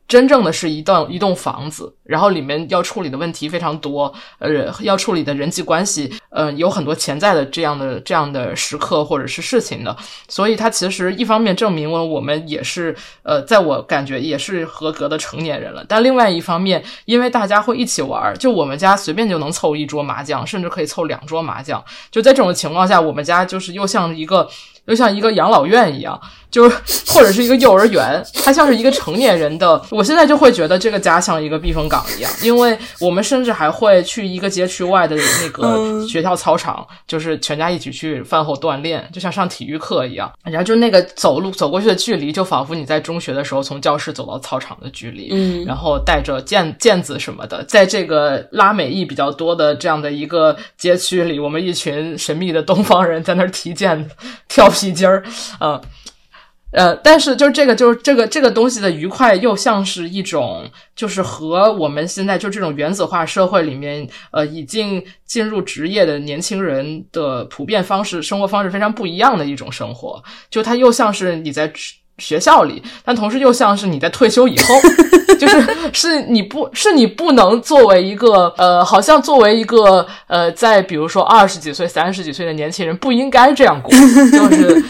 [SPEAKER 2] 真正的是一栋一栋房子，然后里面要处理的问题非常多，呃，要处理的人际关系，呃，有很多潜在的这样的这样的时刻或者是事情的，所以它其实一方面证明了我们也是，呃，在我感觉也是合格的成年人了，但另外一方面，因为大家会一起玩儿，就我们家随便就能凑一桌麻将，甚至可以凑两桌麻将，就在这种情况下，我们家就是又像一个又像一个养老院一样，就是 或者是一个幼儿园，它像是一个成年人的。我现在就会觉得这个家像一个避风港一样，因为我们甚至还会去一个街区外的那个学校操场，就是全家一起去饭后锻炼，就像上体育课一样。然后就那个走路走过去的距离，就仿佛你在中学的时候从教室走到操场的距离。
[SPEAKER 1] 嗯
[SPEAKER 2] 然后带着毽毽子什么的，在这个拉美裔比较多的这样的一个街区里，我们一群神秘的东方人在那儿踢毽子、跳皮筋儿，呃。呃，但是就是这个，就是这个这个东西的愉快，又像是一种，就是和我们现在就这种原子化社会里面，呃，已经进入职业的年轻人的普遍方式、生活方式非常不一样的一种生活。就它又像是你在学校里，但同时又像是你在退休以后，就是是你不是你不能作为一个呃，好像作为一个呃，在比如说二十几岁、三十几岁的年轻人不应该这样过，就是。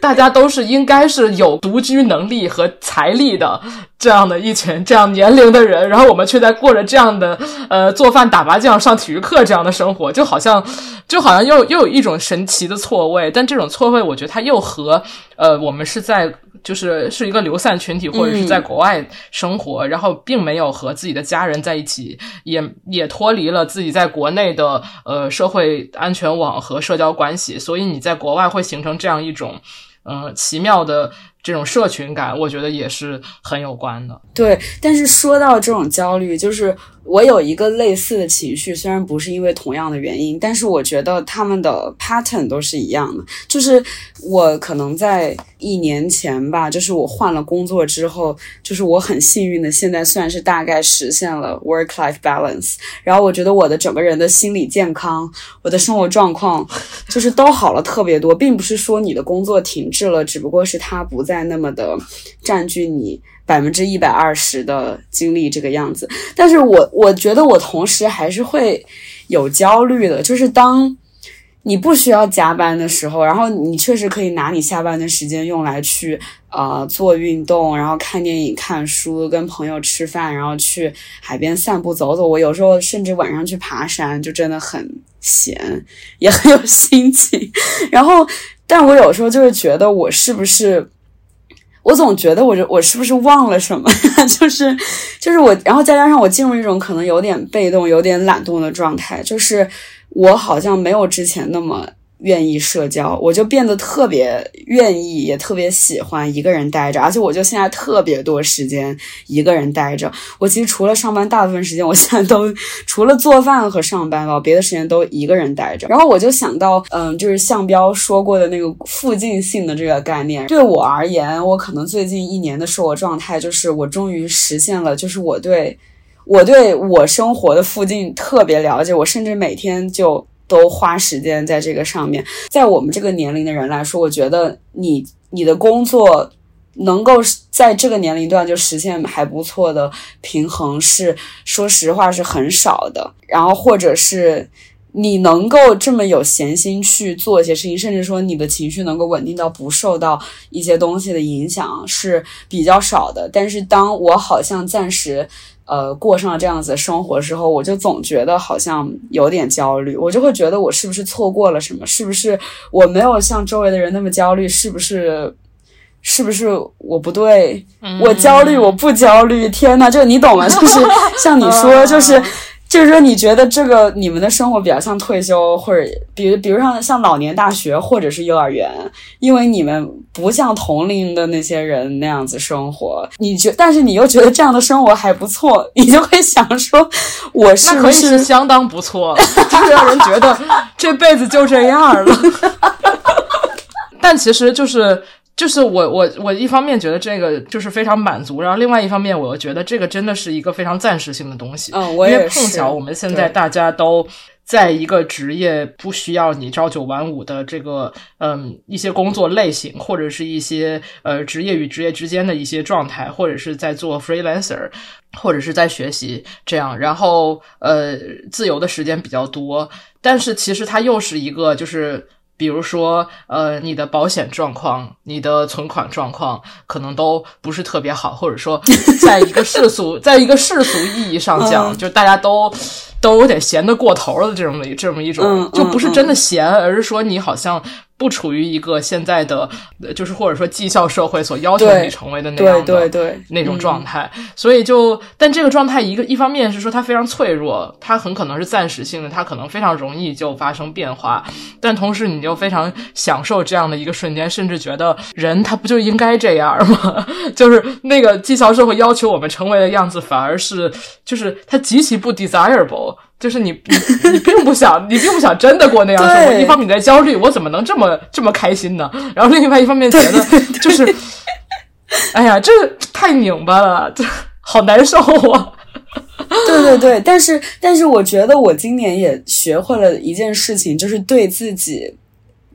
[SPEAKER 2] 大家都是应该是有独居能力和财力的这样的一群这样年龄的人，然后我们却在过着这样的呃做饭、打麻将、上体育课这样的生活，就好像就好像又又有一种神奇的错位，但这种错位，我觉得它又和呃我们是在就是是一个流散群体或者是在国外生活，然后并没有和自己的家人在一起，也也脱离了自己在国内的呃社会安全网和社交关系，所以你在国外会形成这样一种。嗯，奇妙的这种社群感，我觉得也是很有关的。
[SPEAKER 1] 对，但是说到这种焦虑，就是我有一个类似的情绪，虽然不是因为同样的原因，但是我觉得他们的 pattern 都是一样的。就是我可能在一年前吧，就是我换了工作之后，就是我很幸运的，现在算是大概实现了 work life balance。然后我觉得我的整个人的心理健康，我的生活状况，就是都好了特别多，并不是说你的工作停滞了，只不过是它不再那么的占据你。百分之一百二十的精力这个样子，但是我我觉得我同时还是会有焦虑的，就是当你不需要加班的时候，然后你确实可以拿你下班的时间用来去呃做运动，然后看电影、看书、跟朋友吃饭，然后去海边散步走走。我有时候甚至晚上去爬山，就真的很闲，也很有心情。然后，但我有时候就是觉得我是不是。我总觉得我这我是不是忘了什么？就是就是我，然后再加上我进入一种可能有点被动、有点懒惰的状态，就是我好像没有之前那么愿意社交，我就变得特别愿意，也特别喜欢一个人待着，而且我就现在特别多时间一个人待着。我其实除了上班，大部分时间 我现在都除了做饭和上班吧，别的时间都一个人待着。然后我就想到，嗯，就是向标说过的那个附近性的这个概念，对我而言，我可能最近一年的生活状态就是我终于实现了，就是我对我对我生活的附近特别了解，我甚至每天就。都花时间在这个上面，在我们这个年龄的人来说，我觉得你你的工作能够在这个年龄段就实现还不错的平衡，是说实话是很少的。然后或者是你能够这么有闲心去做一些事情，甚至说你的情绪能够稳定到不受到一些东西的影响是比较少的。但是当我好像暂时。呃，过上了这样子的生活之后，我就总觉得好像有点焦虑，我就会觉得我是不是错过了什么？是不是我没有像周围的人那么焦虑？是不是？是不是我不对？我焦虑，我不焦虑？天呐，就你懂吗？就是像你说，就是。就是说，你觉得这个你们的生活比较像退休，或者比如，比如像像老年大学或者是幼儿园，因为你们不像同龄的那些人那样子生活，你觉，但是你又觉得这样的生活还不错，你就会想说，我是不
[SPEAKER 2] 是相当不错，就是让人觉得这辈子就这样了。但其实就是。就是我我我一方面觉得这个就是非常满足，然后另外一方面我又觉得这个真的是一个非常暂时性的东西。
[SPEAKER 1] 嗯，我
[SPEAKER 2] 因为。碰巧我们现在大家都在一个职业不需要你朝九晚五的这个嗯一些工作类型，或者是一些呃职业与职业之间的一些状态，或者是在做 freelancer，或者是在学习这样，然后呃自由的时间比较多，但是其实它又是一个就是。比如说，呃，你的保险状况、你的存款状况可能都不是特别好，或者说，在一个世俗，在一个世俗意义上讲，
[SPEAKER 1] 嗯。
[SPEAKER 2] 就大家都都有点闲得过头了，这种的这么一种，
[SPEAKER 1] 嗯
[SPEAKER 2] 就不是真的闲，而是说你好像不处于一个现在的，呃就是或者说绩效社会所要求你成为的那样
[SPEAKER 1] 对
[SPEAKER 2] 的那种
[SPEAKER 1] 嗯
[SPEAKER 2] 状态，所以就，但这个状态一个一方面是说它非常脆弱，它很可能是暂时性的，它可能非常容易就发生变化，但同时你就非常享受这样的一个瞬间，甚至觉得人他不就应该这样吗？就是那个绩效社会要求我们成为的样子，反而是就是它极其不 desirable。就是你你你并不想，你并不想真的过那样生活。一方面你在焦虑，我怎么能这么这么开心呢？然后另外一方面觉得就是，哎呀，这太拧巴了，这好难受啊！
[SPEAKER 1] 对对对，但是但是我觉得我今年也学会了一件事情，就是对自己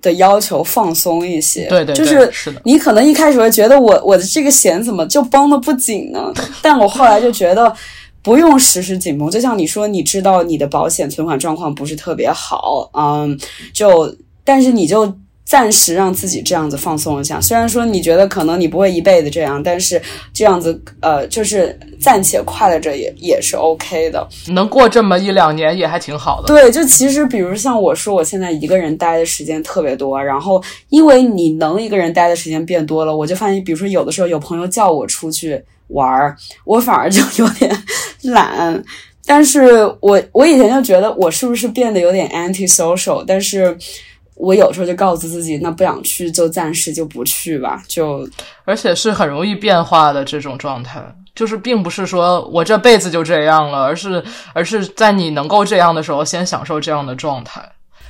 [SPEAKER 1] 的要求放松一些。
[SPEAKER 2] 对对对
[SPEAKER 1] 就是
[SPEAKER 2] 是的
[SPEAKER 1] 你可能一开始会觉得我我的这个弦怎么就绷得不紧呢？但我后来就觉得。不用时时紧绷，就像你说，你知道你的保险存款状况不是特别好，嗯，就但是你就暂时让自己这样子放松一下。虽然说你觉得可能你不会一辈子这样，但是这样子呃，就是暂且快乐着也也是 OK 的。
[SPEAKER 2] 能过这么一两年也还挺好的。
[SPEAKER 1] 对，就其实比如像我说，我现在一个人待的时间特别多，然后因为你能一个人待的时间变多了，我就发现，比如说有的时候有朋友叫我出去玩儿，我反而就有点懒。但是我我以前就觉得我是不是变得有点 anti social，但是我有时候就告诉自己，那不想去就暂时就不去吧，就
[SPEAKER 2] 而且是很容易变化的这种状态，就是并不是说我这辈子就这样了，而是而是在你能够这样的时候，先享受这样的状态。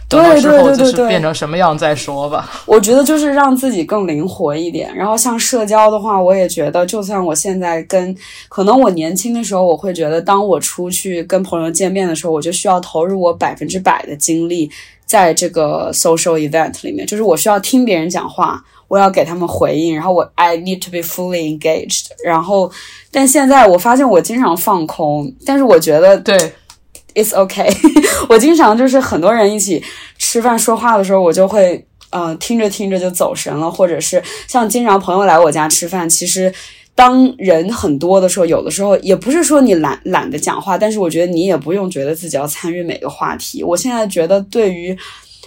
[SPEAKER 2] 等到
[SPEAKER 1] 对对
[SPEAKER 2] 之后就是
[SPEAKER 1] 对对对
[SPEAKER 2] 变成什么样再说吧。
[SPEAKER 1] 我觉得就是让自己更灵活一点。然后像社交的话，我也觉得，就算我现在跟可能我年轻的时候，我会觉得，当我出去跟朋友见面的时候，我就需要投入我百分之百的精力在这个 social event 里面，就是我需要听别人讲话，我要给他们回应，然后我 I need to be fully engaged。然后，但现在我发现我经常放空，但是我觉得
[SPEAKER 2] 对，
[SPEAKER 1] It's okay。我经常就是很多人一起吃饭说话的时候，我就会呃听着听着就走神了，或者是像经常朋友来我家吃饭，其实当人很多的时候，有的时候也不是说你懒懒得讲话，但是我觉得你也不用觉得自己要参与每个话题。我现在觉得对于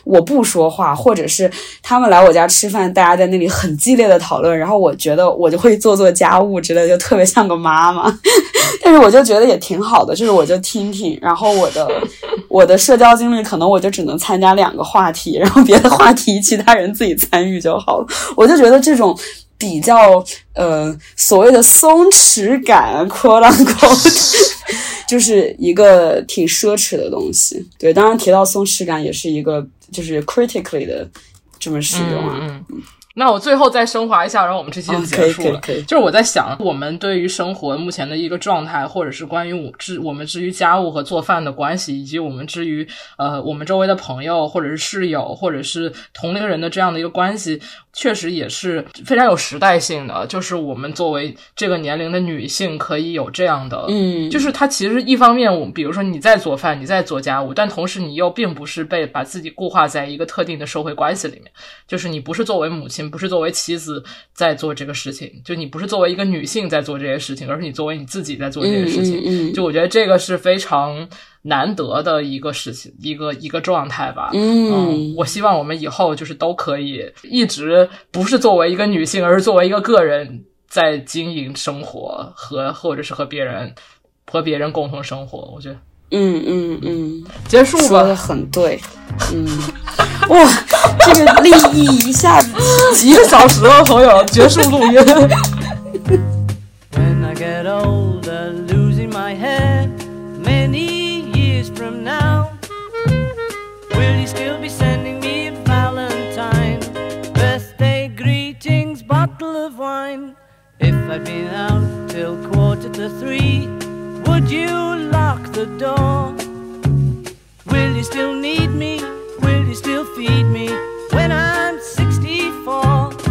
[SPEAKER 1] 我不说话，或者是他们来我家吃饭，大家在那里很激烈的讨论，然后我觉得我就会做做家务之类，就特别像个妈妈。但是我就觉得也挺好的，就是我就听听，然后我的我的社交经历可能我就只能参加两个话题，然后别的话题其他人自己参与就好了。我就觉得这种比较呃所谓的松弛感 “quote unquote”，就是一个挺奢侈的东西。对，当然提到松弛感也是一个就是 critically 的这么使用啊。
[SPEAKER 2] 嗯。那我最后再升华一下，然后我们这期就结束了。就是我在想，我们对于生活目前的一个状态，或者是关于我至我们至于家务和做饭的关系，以及我们至于呃我们周围的朋友，或者是室友，或者是同龄人的这样的一个关系，确实也是非常有时代性的。就是我们作为这个年龄的女性，可以有这样的，
[SPEAKER 1] 嗯，
[SPEAKER 2] 就是它其实一方面，我比如说你在做饭，你在做家务，但同时你又并不是被把自己固化在一个特定的社会关系里面，就是你不是作为母亲，不是作为妻子在做这个事情，就你不是作为一个女性在做这些事情，而是你作为你自己在做这些事情。
[SPEAKER 1] 嗯嗯嗯
[SPEAKER 2] 就我觉得这个是非常难得的一个事情，一个一个状态吧。
[SPEAKER 1] 嗯
[SPEAKER 2] 我希望我们以后就是都可以一直不是作为一个女性，而是作为一个个人在经营生活和或者是和别人和别人共同生活。我觉得
[SPEAKER 1] 嗯嗯嗯。
[SPEAKER 2] 结束吧
[SPEAKER 1] 说的，很对，嗯，哇，
[SPEAKER 4] When I get older, losing my head, many years from now, will you still be sending me a Valentine? Birthday greetings, bottle of wine. If I'd been out till quarter to three, would you lock the door? Will you still need me? will you still feed me when I'm 64?